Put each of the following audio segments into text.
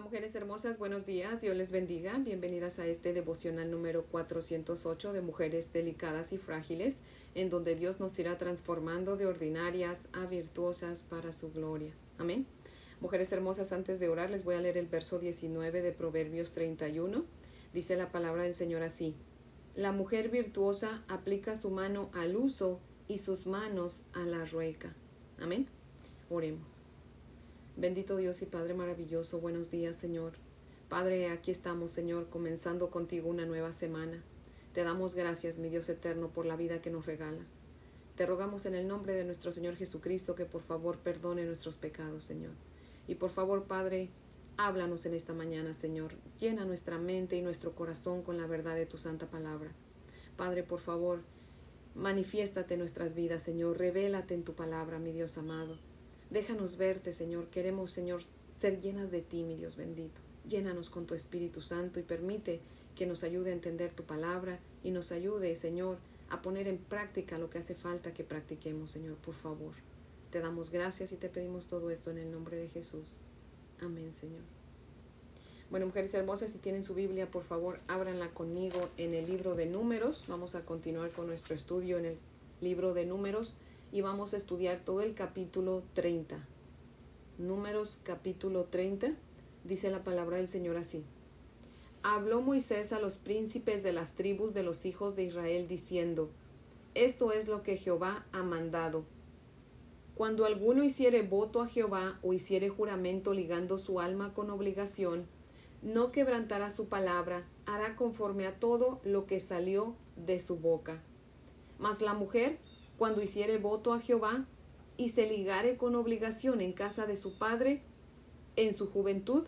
Mujeres hermosas, buenos días, Dios les bendiga. Bienvenidas a este devocional número 408 de Mujeres Delicadas y Frágiles, en donde Dios nos irá transformando de ordinarias a virtuosas para su gloria. Amén. Mujeres hermosas, antes de orar les voy a leer el verso 19 de Proverbios 31. Dice la palabra del Señor así. La mujer virtuosa aplica su mano al uso y sus manos a la rueca. Amén. Oremos. Bendito Dios y Padre maravilloso, buenos días Señor. Padre, aquí estamos Señor, comenzando contigo una nueva semana. Te damos gracias, mi Dios eterno, por la vida que nos regalas. Te rogamos en el nombre de nuestro Señor Jesucristo que por favor perdone nuestros pecados, Señor. Y por favor, Padre, háblanos en esta mañana, Señor. Llena nuestra mente y nuestro corazón con la verdad de tu santa palabra. Padre, por favor, manifiéstate en nuestras vidas, Señor. Revélate en tu palabra, mi Dios amado. Déjanos verte, Señor. Queremos, Señor, ser llenas de ti, mi Dios bendito. Llénanos con tu Espíritu Santo y permite que nos ayude a entender tu palabra y nos ayude, Señor, a poner en práctica lo que hace falta que practiquemos, Señor, por favor. Te damos gracias y te pedimos todo esto en el nombre de Jesús. Amén, Señor. Bueno, mujeres hermosas, si tienen su Biblia, por favor, ábranla conmigo en el libro de números. Vamos a continuar con nuestro estudio en el libro de números y vamos a estudiar todo el capítulo 30. Números capítulo 30, dice la palabra del Señor así. Habló Moisés a los príncipes de las tribus de los hijos de Israel diciendo, Esto es lo que Jehová ha mandado. Cuando alguno hiciere voto a Jehová o hiciere juramento ligando su alma con obligación, no quebrantará su palabra, hará conforme a todo lo que salió de su boca. Mas la mujer cuando hiciere voto a Jehová y se ligare con obligación en casa de su padre en su juventud,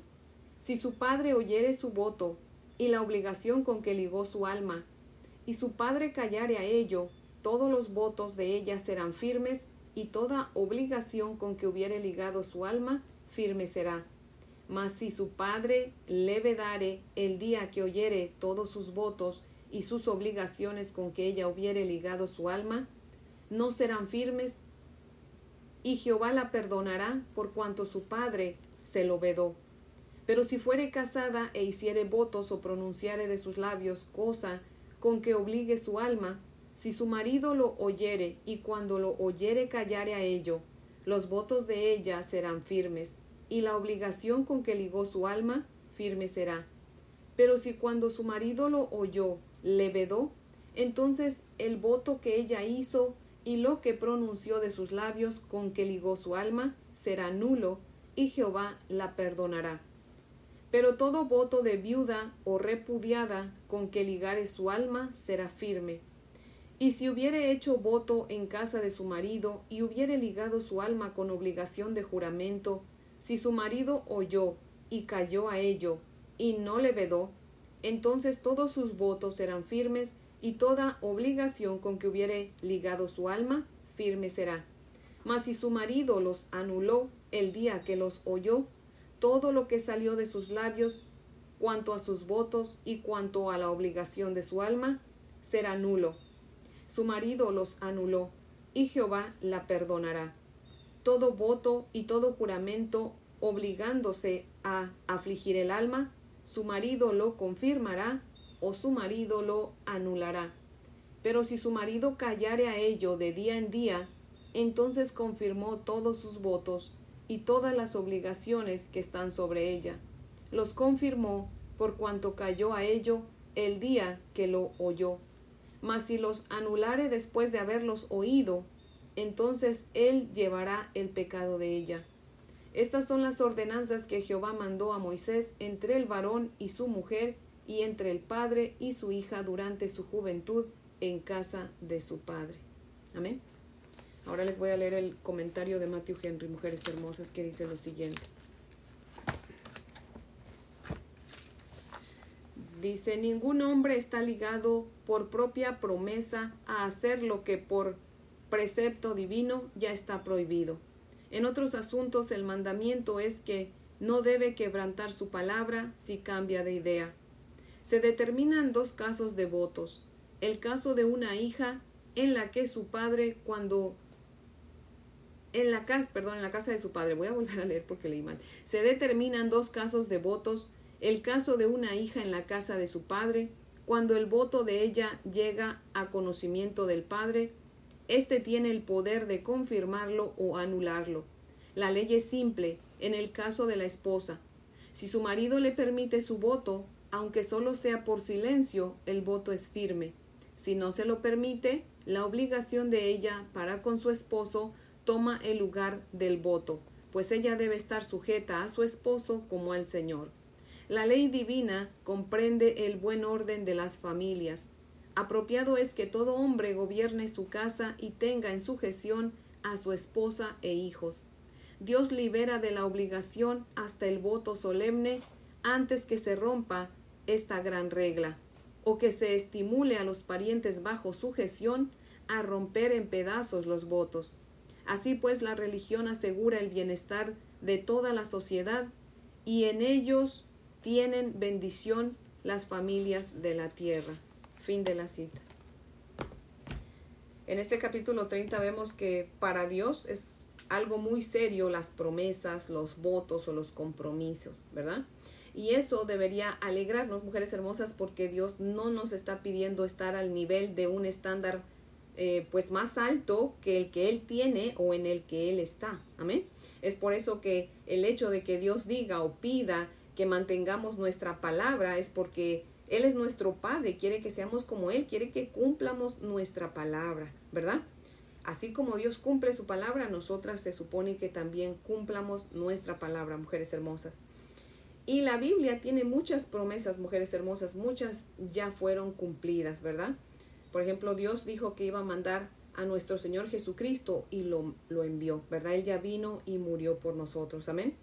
si su padre oyere su voto y la obligación con que ligó su alma, y su padre callare a ello, todos los votos de ella serán firmes, y toda obligación con que hubiere ligado su alma, firme será. Mas si su padre le vedare el día que oyere todos sus votos y sus obligaciones con que ella hubiere ligado su alma, no serán firmes, y Jehová la perdonará por cuanto su padre se lo vedó. Pero si fuere casada e hiciere votos o pronunciare de sus labios cosa con que obligue su alma, si su marido lo oyere y cuando lo oyere callare a ello, los votos de ella serán firmes, y la obligación con que ligó su alma firme será. Pero si cuando su marido lo oyó le vedó, entonces el voto que ella hizo y lo que pronunció de sus labios con que ligó su alma será nulo, y Jehová la perdonará. Pero todo voto de viuda o repudiada con que ligare su alma será firme. Y si hubiere hecho voto en casa de su marido y hubiere ligado su alma con obligación de juramento, si su marido oyó y cayó a ello y no le vedó, entonces todos sus votos serán firmes y toda obligación con que hubiere ligado su alma, firme será. Mas si su marido los anuló el día que los oyó, todo lo que salió de sus labios, cuanto a sus votos y cuanto a la obligación de su alma, será nulo. Su marido los anuló, y Jehová la perdonará. Todo voto y todo juramento obligándose a afligir el alma, su marido lo confirmará o su marido lo anulará. Pero si su marido callare a ello de día en día, entonces confirmó todos sus votos y todas las obligaciones que están sobre ella. Los confirmó por cuanto cayó a ello el día que lo oyó. Mas si los anulare después de haberlos oído, entonces él llevará el pecado de ella. Estas son las ordenanzas que Jehová mandó a Moisés entre el varón y su mujer y entre el padre y su hija durante su juventud en casa de su padre. Amén. Ahora les voy a leer el comentario de Matthew Henry, Mujeres Hermosas, que dice lo siguiente. Dice, ningún hombre está ligado por propia promesa a hacer lo que por precepto divino ya está prohibido. En otros asuntos el mandamiento es que no debe quebrantar su palabra si cambia de idea se determinan dos casos de votos. El caso de una hija en la que su padre cuando en la casa, perdón, en la casa de su padre, voy a volver a leer porque leí mal, se determinan dos casos de votos, el caso de una hija en la casa de su padre, cuando el voto de ella llega a conocimiento del padre, éste tiene el poder de confirmarlo o anularlo. La ley es simple en el caso de la esposa. Si su marido le permite su voto, aunque solo sea por silencio, el voto es firme. Si no se lo permite, la obligación de ella para con su esposo toma el lugar del voto, pues ella debe estar sujeta a su esposo como al Señor. La ley divina comprende el buen orden de las familias. Apropiado es que todo hombre gobierne su casa y tenga en su gestión a su esposa e hijos. Dios libera de la obligación hasta el voto solemne antes que se rompa esta gran regla, o que se estimule a los parientes bajo sujeción a romper en pedazos los votos. Así pues, la religión asegura el bienestar de toda la sociedad y en ellos tienen bendición las familias de la tierra. Fin de la cita. En este capítulo 30 vemos que para Dios es algo muy serio las promesas, los votos o los compromisos, ¿verdad? Y eso debería alegrarnos, mujeres hermosas, porque Dios no nos está pidiendo estar al nivel de un estándar eh, pues más alto que el que Él tiene o en el que Él está. Amén. Es por eso que el hecho de que Dios diga o pida que mantengamos nuestra palabra es porque Él es nuestro Padre, quiere que seamos como Él, quiere que cumplamos nuestra palabra, ¿verdad? Así como Dios cumple su palabra, nosotras se supone que también cumplamos nuestra palabra, mujeres hermosas. Y la Biblia tiene muchas promesas, mujeres hermosas, muchas ya fueron cumplidas, ¿verdad? Por ejemplo, Dios dijo que iba a mandar a nuestro Señor Jesucristo y lo, lo envió, ¿verdad? Él ya vino y murió por nosotros, amén.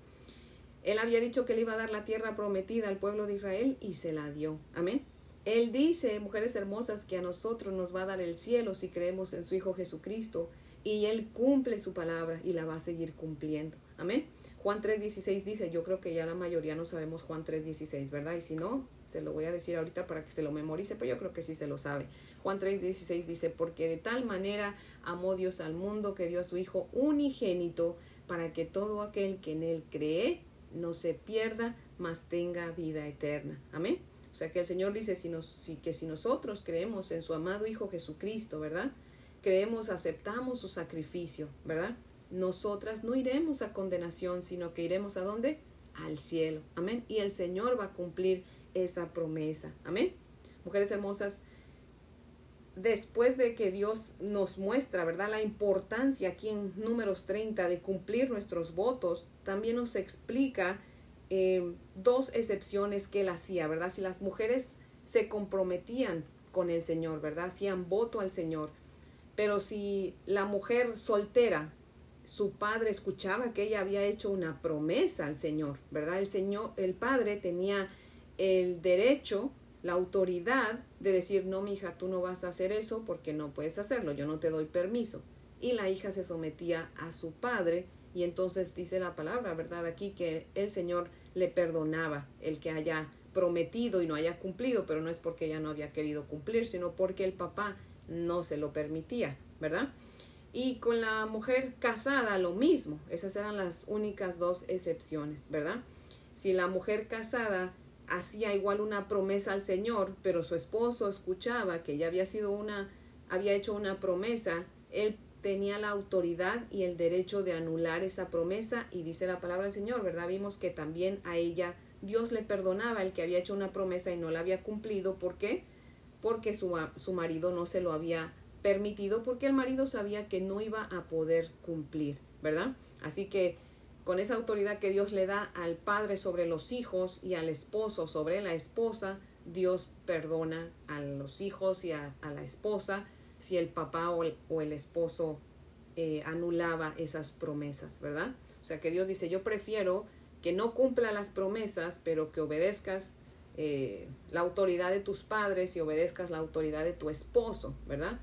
Él había dicho que le iba a dar la tierra prometida al pueblo de Israel y se la dio, amén. Él dice, mujeres hermosas, que a nosotros nos va a dar el cielo si creemos en su Hijo Jesucristo y Él cumple su palabra y la va a seguir cumpliendo, amén. Juan 3.16 dice, yo creo que ya la mayoría no sabemos Juan 3.16, ¿verdad? Y si no, se lo voy a decir ahorita para que se lo memorice, pero yo creo que sí se lo sabe. Juan 3.16 dice, porque de tal manera amó Dios al mundo que dio a su Hijo unigénito para que todo aquel que en él cree no se pierda, mas tenga vida eterna. Amén. O sea que el Señor dice si nos, si, que si nosotros creemos en su amado Hijo Jesucristo, ¿verdad? Creemos, aceptamos su sacrificio, ¿verdad? nosotras no iremos a condenación, sino que iremos a dónde? Al cielo. Amén. Y el Señor va a cumplir esa promesa. Amén. Mujeres hermosas, después de que Dios nos muestra, ¿verdad? La importancia aquí en números 30 de cumplir nuestros votos, también nos explica eh, dos excepciones que él hacía, ¿verdad? Si las mujeres se comprometían con el Señor, ¿verdad? Hacían voto al Señor. Pero si la mujer soltera su padre escuchaba que ella había hecho una promesa al Señor, ¿verdad? El Señor, el padre tenía el derecho, la autoridad de decir, no, mi hija, tú no vas a hacer eso porque no puedes hacerlo, yo no te doy permiso. Y la hija se sometía a su padre y entonces dice la palabra, ¿verdad? Aquí que el Señor le perdonaba el que haya prometido y no haya cumplido, pero no es porque ella no había querido cumplir, sino porque el papá no se lo permitía, ¿verdad? Y con la mujer casada lo mismo. Esas eran las únicas dos excepciones, ¿verdad? Si la mujer casada hacía igual una promesa al Señor, pero su esposo escuchaba que ya había sido una, había hecho una promesa, él tenía la autoridad y el derecho de anular esa promesa y dice la palabra del Señor, ¿verdad? Vimos que también a ella Dios le perdonaba el que había hecho una promesa y no la había cumplido. ¿Por qué? Porque su, su marido no se lo había permitido porque el marido sabía que no iba a poder cumplir, ¿verdad? Así que con esa autoridad que Dios le da al padre sobre los hijos y al esposo sobre la esposa, Dios perdona a los hijos y a, la esposa si el papá o el, esposo eh, anulaba esas promesas, ¿verdad? O sea que Dios dice, yo prefiero que no cumpla las promesas, pero que obedezcas eh, la autoridad de tus padres y obedezcas la autoridad de tu esposo, ¿verdad?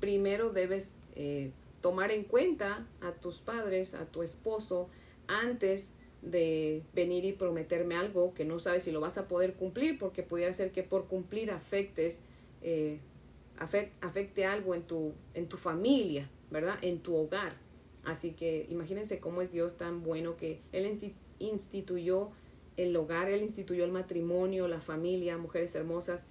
primero debes eh, tomar en cuenta a tus padres, a tu esposo, antes de venir y prometerme algo que no sabes si lo vas a poder cumplir, porque pudiera ser que por cumplir afectes, eh, afecte algo en tu, en tu familia, ¿verdad? En tu hogar. Así que imagínense cómo es Dios tan bueno que Él instituyó el hogar, Él instituyó el matrimonio, la familia, mujeres hermosas,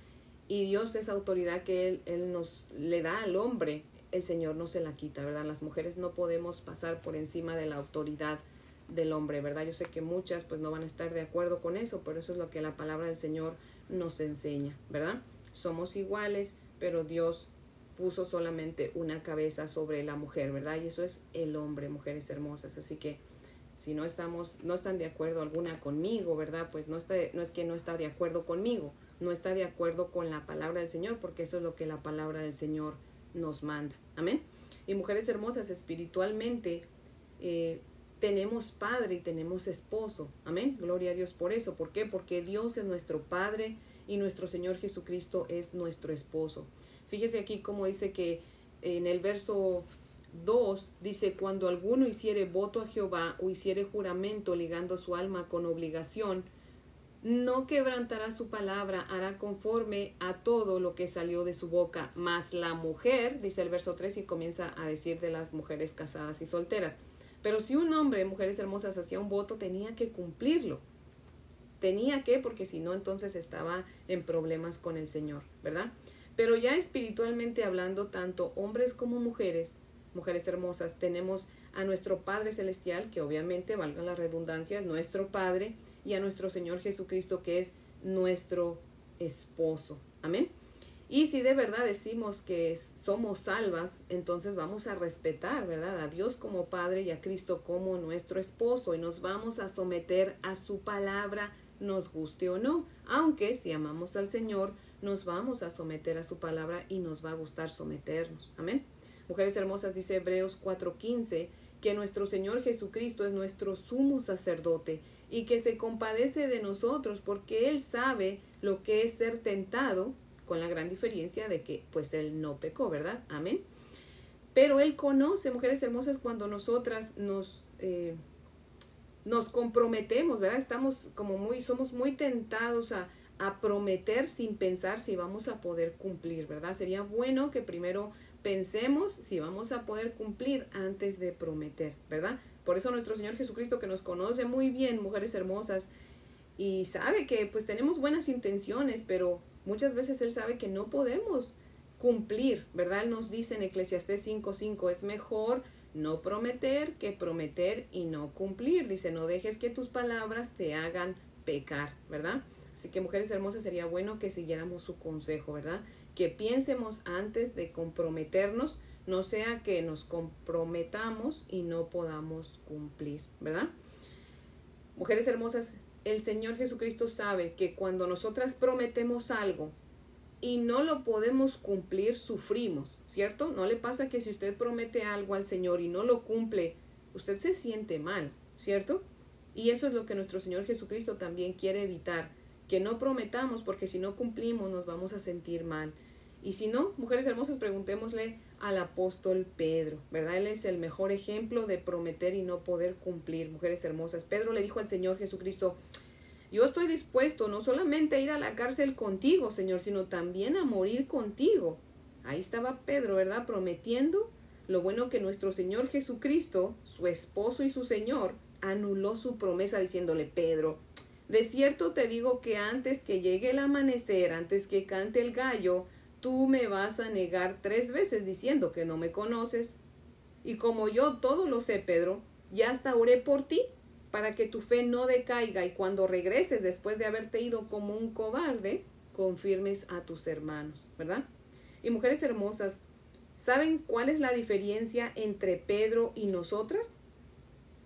y Dios es autoridad que Él, él nos le da al hombre, el Señor no se la quita, ¿verdad? Las mujeres no podemos pasar por encima de la autoridad del hombre, ¿verdad? Yo sé que muchas pues no van a estar de acuerdo con eso, pero eso es lo que la palabra del Señor nos enseña, ¿verdad? Somos iguales, pero Dios puso solamente una cabeza sobre la mujer, ¿verdad? Y eso es el hombre, mujeres hermosas. Así que si no estamos, no están de acuerdo alguna conmigo, ¿verdad? Pues no, está, no es que no está de acuerdo conmigo, no está de acuerdo con la palabra del Señor, porque eso es lo que la palabra del Señor nos manda. Amén. Y mujeres hermosas, espiritualmente eh, tenemos padre y tenemos esposo. Amén. Gloria a Dios por eso. ¿Por qué? Porque Dios es nuestro Padre y nuestro Señor Jesucristo es nuestro esposo. Fíjese aquí como dice que en el verso 2 dice, cuando alguno hiciere voto a Jehová o hiciere juramento ligando su alma con obligación, no quebrantará su palabra, hará conforme a todo lo que salió de su boca. Mas la mujer, dice el verso 3 y comienza a decir de las mujeres casadas y solteras. Pero si un hombre, mujeres hermosas, hacía un voto, tenía que cumplirlo. Tenía que, porque si no, entonces estaba en problemas con el Señor, ¿verdad? Pero ya espiritualmente hablando, tanto hombres como mujeres, mujeres hermosas, tenemos a nuestro Padre Celestial, que obviamente, valga la redundancia, es nuestro Padre, y a nuestro Señor Jesucristo, que es nuestro esposo. Amén. Y si de verdad decimos que somos salvas, entonces vamos a respetar, ¿verdad? A Dios como Padre y a Cristo como nuestro esposo y nos vamos a someter a su palabra, nos guste o no. Aunque si amamos al Señor, nos vamos a someter a su palabra y nos va a gustar someternos. Amén. Mujeres hermosas, dice Hebreos 4:15, que nuestro Señor Jesucristo es nuestro sumo sacerdote y que se compadece de nosotros porque Él sabe lo que es ser tentado, con la gran diferencia de que pues Él no pecó, ¿verdad? Amén. Pero Él conoce, mujeres hermosas, cuando nosotras nos... Eh, nos comprometemos, ¿verdad? Estamos como muy, somos muy tentados a, a prometer sin pensar si vamos a poder cumplir, ¿verdad? Sería bueno que primero pensemos si vamos a poder cumplir antes de prometer, ¿verdad? Por eso nuestro Señor Jesucristo que nos conoce muy bien, mujeres hermosas, y sabe que pues tenemos buenas intenciones, pero muchas veces Él sabe que no podemos cumplir, ¿verdad? Él nos dice en Eclesiastés 5:5, es mejor no prometer que prometer y no cumplir. Dice, no dejes que tus palabras te hagan pecar, ¿verdad? Así que mujeres hermosas sería bueno que siguiéramos su consejo, ¿verdad? Que piensemos antes de comprometernos, no sea que nos comprometamos y no podamos cumplir, ¿verdad? Mujeres hermosas, el Señor Jesucristo sabe que cuando nosotras prometemos algo y no lo podemos cumplir, sufrimos, ¿cierto? No le pasa que si usted promete algo al Señor y no lo cumple, usted se siente mal, ¿cierto? Y eso es lo que nuestro Señor Jesucristo también quiere evitar, que no prometamos porque si no cumplimos nos vamos a sentir mal. Y si no, mujeres hermosas, preguntémosle al apóstol Pedro, ¿verdad? Él es el mejor ejemplo de prometer y no poder cumplir, mujeres hermosas. Pedro le dijo al Señor Jesucristo, yo estoy dispuesto no solamente a ir a la cárcel contigo, Señor, sino también a morir contigo. Ahí estaba Pedro, ¿verdad? Prometiendo lo bueno que nuestro Señor Jesucristo, su esposo y su Señor, anuló su promesa diciéndole, Pedro, de cierto te digo que antes que llegue el amanecer, antes que cante el gallo, tú me vas a negar tres veces diciendo que no me conoces. Y como yo todo lo sé, Pedro, ya hasta oré por ti para que tu fe no decaiga y cuando regreses después de haberte ido como un cobarde, confirmes a tus hermanos, ¿verdad? Y mujeres hermosas, ¿saben cuál es la diferencia entre Pedro y nosotras?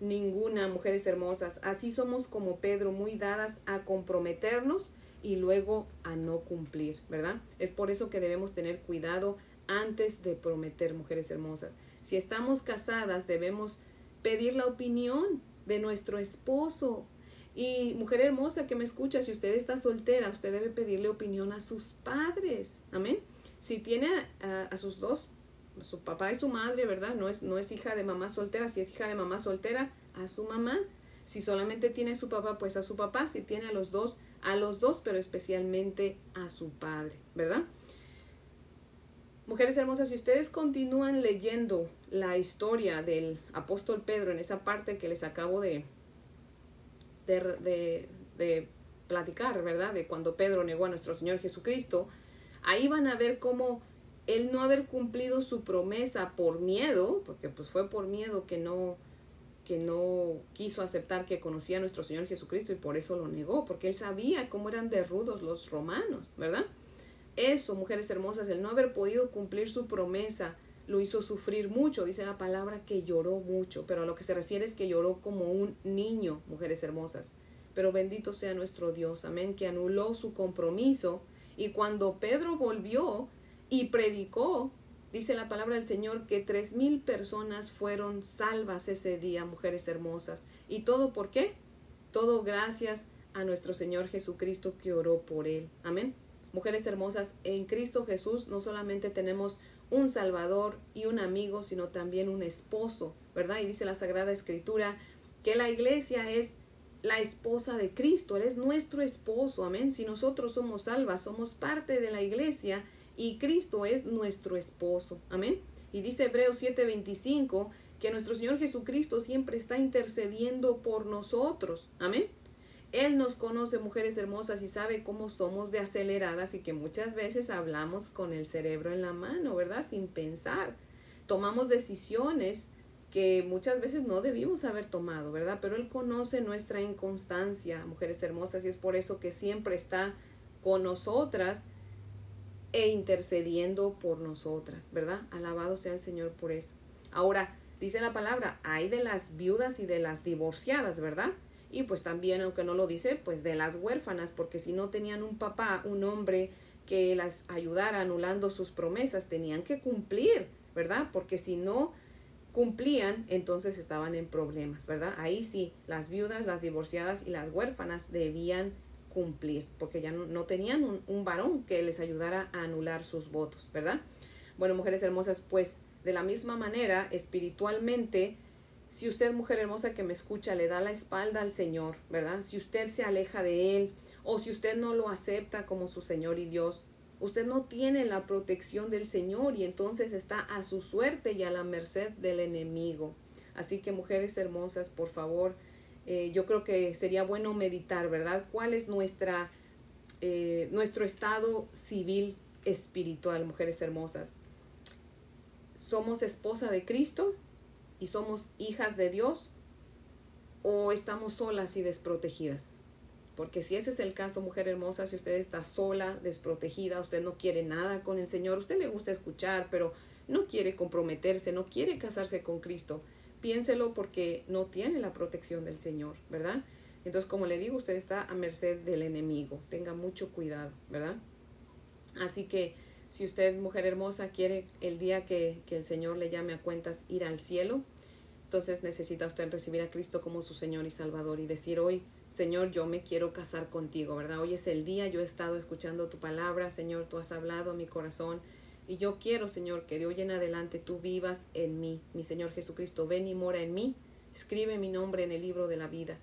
Ninguna, mujeres hermosas. Así somos como Pedro, muy dadas a comprometernos y luego a no cumplir, ¿verdad? Es por eso que debemos tener cuidado antes de prometer, mujeres hermosas. Si estamos casadas, debemos pedir la opinión de nuestro esposo. Y mujer hermosa que me escucha, si usted está soltera, usted debe pedirle opinión a sus padres. Amén. Si tiene a, sus dos, su papá y su madre, ¿verdad? No es, no es hija de mamá soltera. Si es hija de mamá soltera, a su mamá. Si solamente tiene a su papá, pues a su papá. Si tiene a los dos, a los dos, pero especialmente a su padre, ¿verdad? Mujeres hermosas, si ustedes continúan leyendo la historia del apóstol Pedro en esa parte que les acabo de, de, de, platicar, ¿verdad? De cuando Pedro negó a nuestro Señor Jesucristo, ahí van a ver cómo el no haber cumplido su promesa por miedo, porque pues fue por miedo que no que no quiso aceptar que conocía a nuestro Señor Jesucristo y por eso lo negó, porque él sabía cómo eran de rudos los romanos, ¿verdad? Eso, mujeres hermosas, el no haber podido cumplir su promesa lo hizo sufrir mucho, dice la palabra que lloró mucho, pero a lo que se refiere es que lloró como un niño, mujeres hermosas. Pero bendito sea nuestro Dios, amén, que anuló su compromiso y cuando Pedro volvió y predicó, dice la palabra del Señor que tres mil personas fueron salvas ese día, mujeres hermosas. ¿Y todo por qué? Todo gracias a nuestro Señor Jesucristo que oró por él. Amén. Mujeres hermosas, en Cristo Jesús no solamente tenemos un Salvador y un amigo, sino también un esposo, ¿verdad? Y dice la Sagrada Escritura que la iglesia es la esposa de Cristo, Él es nuestro esposo, amén. Si nosotros somos salvas, somos parte de la iglesia y Cristo es nuestro esposo, amén. Y dice Hebreos 7:25 que nuestro Señor Jesucristo siempre está intercediendo por nosotros, amén. Él nos conoce, mujeres hermosas, y sabe cómo somos de aceleradas y que muchas veces hablamos con el cerebro en la mano, ¿verdad? Sin pensar. Tomamos decisiones que muchas veces no debimos haber tomado, ¿verdad? Pero Él conoce nuestra inconstancia, mujeres hermosas, y es por eso que siempre está con nosotras e intercediendo por nosotras, ¿verdad? Alabado sea el Señor por eso. Ahora, dice la palabra, hay de las viudas y de las divorciadas, ¿verdad? y pues también, aunque no lo dice, pues de las huérfanas, porque si no tenían un papá, un hombre que las ayudara anulando sus promesas, tenían que cumplir, ¿verdad? Porque si no cumplían, entonces estaban en problemas, ¿verdad? Ahí sí, las viudas, las divorciadas y las huérfanas debían cumplir, porque ya no, tenían un, un varón que les ayudara a anular sus votos, ¿verdad? Bueno, mujeres hermosas, pues de la misma manera, espiritualmente, si usted, mujer hermosa que me escucha, le da la espalda al Señor, ¿verdad? Si usted se aleja de Él o si usted no lo acepta como su Señor y Dios, usted no tiene la protección del Señor y entonces está a su suerte y a la merced del enemigo. Así que, mujeres hermosas, por favor, eh, yo creo que sería bueno meditar, ¿verdad? ¿Cuál es nuestra, eh, nuestro estado civil espiritual, mujeres hermosas? ¿Somos esposa de Cristo? y somos hijas de Dios o estamos solas y desprotegidas. Porque si ese es el caso, mujer hermosa, si usted está sola, desprotegida, usted no quiere nada con el Señor, usted le gusta escuchar, pero no quiere comprometerse, no quiere casarse con Cristo, piénselo porque no tiene la protección del Señor, ¿verdad? Entonces, como le digo, usted está a merced del enemigo. Tenga mucho cuidado, ¿verdad? Así que si usted, mujer hermosa, quiere el día que, que el Señor le llame a cuentas ir al cielo, entonces necesita usted recibir a Cristo como su Señor y Salvador y decir hoy, Señor, yo me quiero casar contigo, ¿verdad? Hoy es el día, yo he estado escuchando tu palabra, Señor, tú has hablado a mi corazón y yo quiero, Señor, que de hoy en adelante tú vivas en mí. Mi Señor Jesucristo, ven y mora en mí, escribe mi nombre en el libro de la vida.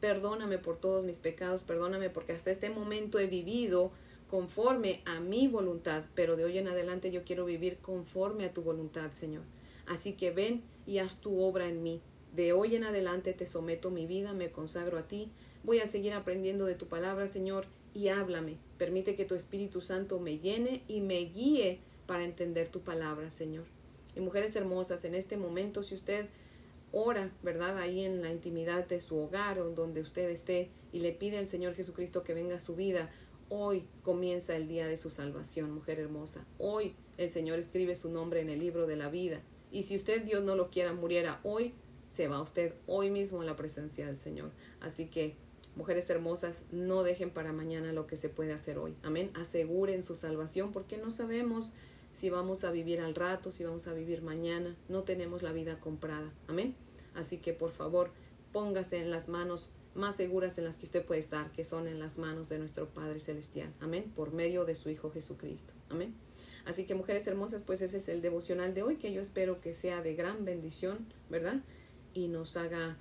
Perdóname por todos mis pecados, perdóname porque hasta este momento he vivido conforme a mi voluntad, pero de hoy en adelante yo quiero vivir conforme a tu voluntad, Señor. Así que ven y haz tu obra en mí. De hoy en adelante te someto mi vida, me consagro a ti. Voy a seguir aprendiendo de tu palabra, Señor, y háblame. Permite que tu Espíritu Santo me llene y me guíe para entender tu palabra, Señor. Y mujeres hermosas, en este momento, si usted ora, ¿verdad? Ahí en la intimidad de su hogar o donde usted esté y le pide al Señor Jesucristo que venga a su vida, Hoy comienza el día de su salvación, mujer hermosa. Hoy el Señor escribe su nombre en el libro de la vida. Y si usted, Dios no lo quiera, muriera hoy, se va usted hoy mismo en la presencia del Señor. Así que, mujeres hermosas, no dejen para mañana lo que se puede hacer hoy. Amén. Aseguren su salvación porque no sabemos si vamos a vivir al rato, si vamos a vivir mañana. No tenemos la vida comprada. Amén. Así que, por favor, póngase en las manos más seguras en las que usted puede estar, que son en las manos de nuestro Padre Celestial. Amén. Por medio de su Hijo Jesucristo. Amén. Así que mujeres hermosas, pues ese es el devocional de hoy, que yo espero que sea de gran bendición, ¿verdad? Y nos haga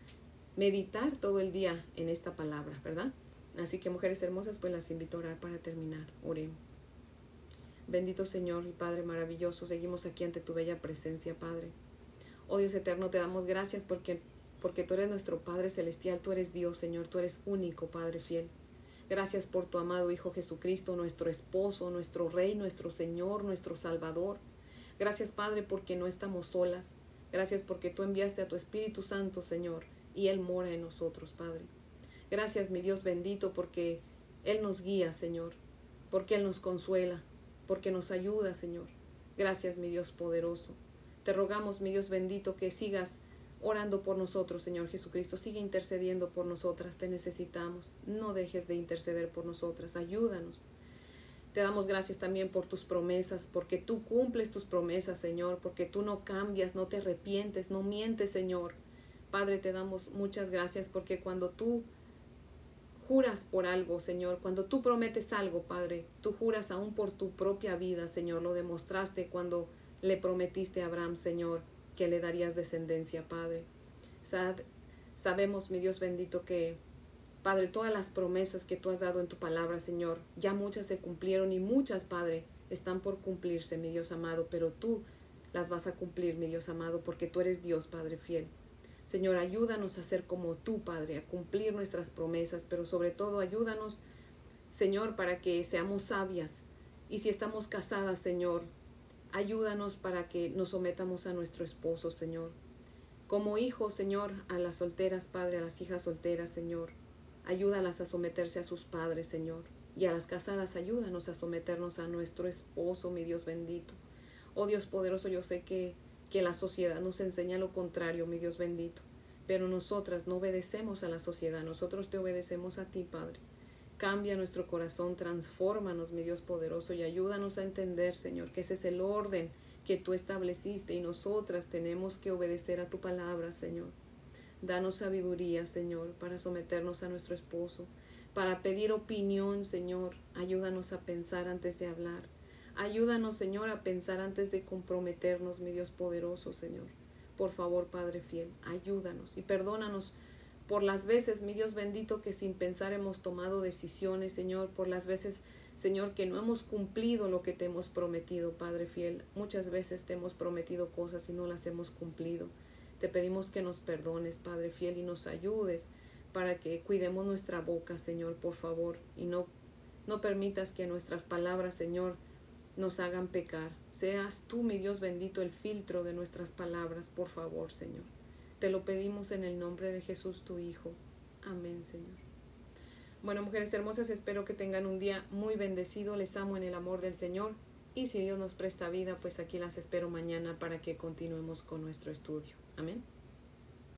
meditar todo el día en esta palabra, ¿verdad? Así que mujeres hermosas, pues las invito a orar para terminar. Oremos. Bendito Señor y Padre maravilloso, seguimos aquí ante tu bella presencia, Padre. Oh Dios eterno, te damos gracias porque, porque tú eres nuestro Padre Celestial, tú eres Dios, Señor, tú eres único, Padre fiel. Gracias por tu amado Hijo Jesucristo, nuestro esposo, nuestro Rey, nuestro Señor, nuestro Salvador. Gracias, Padre, porque no estamos solas. Gracias porque tú enviaste a tu Espíritu Santo, Señor, y Él mora en nosotros, Padre. Gracias, mi Dios bendito, porque Él nos guía, Señor, porque Él nos consuela, porque nos ayuda, Señor. Gracias, mi Dios poderoso. Te rogamos, mi Dios bendito, que sigas orando por nosotros, Señor Jesucristo. Sigue intercediendo por nosotras. Te necesitamos. No dejes de interceder por nosotras. Ayúdanos. Te damos gracias también por tus promesas, porque tú cumples tus promesas, Señor, porque tú no cambias, no te arrepientes, no mientes, Señor. Padre, te damos muchas gracias porque cuando tú juras por algo, Señor, cuando tú prometes algo, Padre, tú juras aún por tu propia vida, Señor, lo demostraste cuando le prometiste a Abraham, Señor, que le darías descendencia, Padre. sabemos, mi Dios bendito, que, Padre, todas las promesas que tú has dado en tu palabra, Señor, ya muchas se cumplieron y muchas, Padre, están por cumplirse, mi Dios amado, pero tú las vas a cumplir, mi Dios amado, porque tú eres Dios, Padre fiel. Señor, ayúdanos a ser como tú, Padre, a cumplir nuestras promesas, pero sobre todo ayúdanos, Señor, para que seamos sabias. Y si estamos casadas, Señor, Ayúdanos para que nos sometamos a nuestro esposo, Señor. Como hijos, Señor, a las solteras, Padre, a las hijas solteras, Señor. Ayúdalas a someterse a sus padres, Señor. Y a las casadas, ayúdanos a someternos a nuestro esposo, mi Dios bendito. Oh Dios poderoso, yo sé que, que la sociedad nos enseña lo contrario, mi Dios bendito. Pero nosotras no obedecemos a la sociedad, nosotros te obedecemos a ti, Padre. Cambia nuestro corazón, transfórmanos, mi Dios poderoso, y ayúdanos a entender, Señor, que ese es el orden que tú estableciste y nosotras tenemos que obedecer a tu palabra, Señor. Danos sabiduría, Señor, para someternos a nuestro esposo, para pedir opinión, Señor. Ayúdanos a pensar antes de hablar. Ayúdanos, Señor, a pensar antes de comprometernos, mi Dios poderoso, Señor. Por favor, Padre fiel, ayúdanos y perdónanos por las veces, mi Dios bendito, que sin pensar hemos tomado decisiones, Señor, por las veces, Señor, que no hemos cumplido lo que te hemos prometido, Padre fiel. Muchas veces te hemos prometido cosas y no las hemos cumplido. Te pedimos que nos perdones, Padre fiel, y nos ayudes para que cuidemos nuestra boca, Señor, por favor, y no, no permitas que nuestras palabras, Señor, nos hagan pecar. Seas tú, mi Dios bendito, el filtro de nuestras palabras, por favor, Señor. Te lo pedimos en el nombre de Jesús, tu Hijo. Amén, Señor. Bueno, mujeres hermosas, espero que tengan un día muy bendecido. Les amo en el amor del Señor. Y si Dios nos presta vida, pues aquí las espero mañana para que continuemos con nuestro estudio. Amén.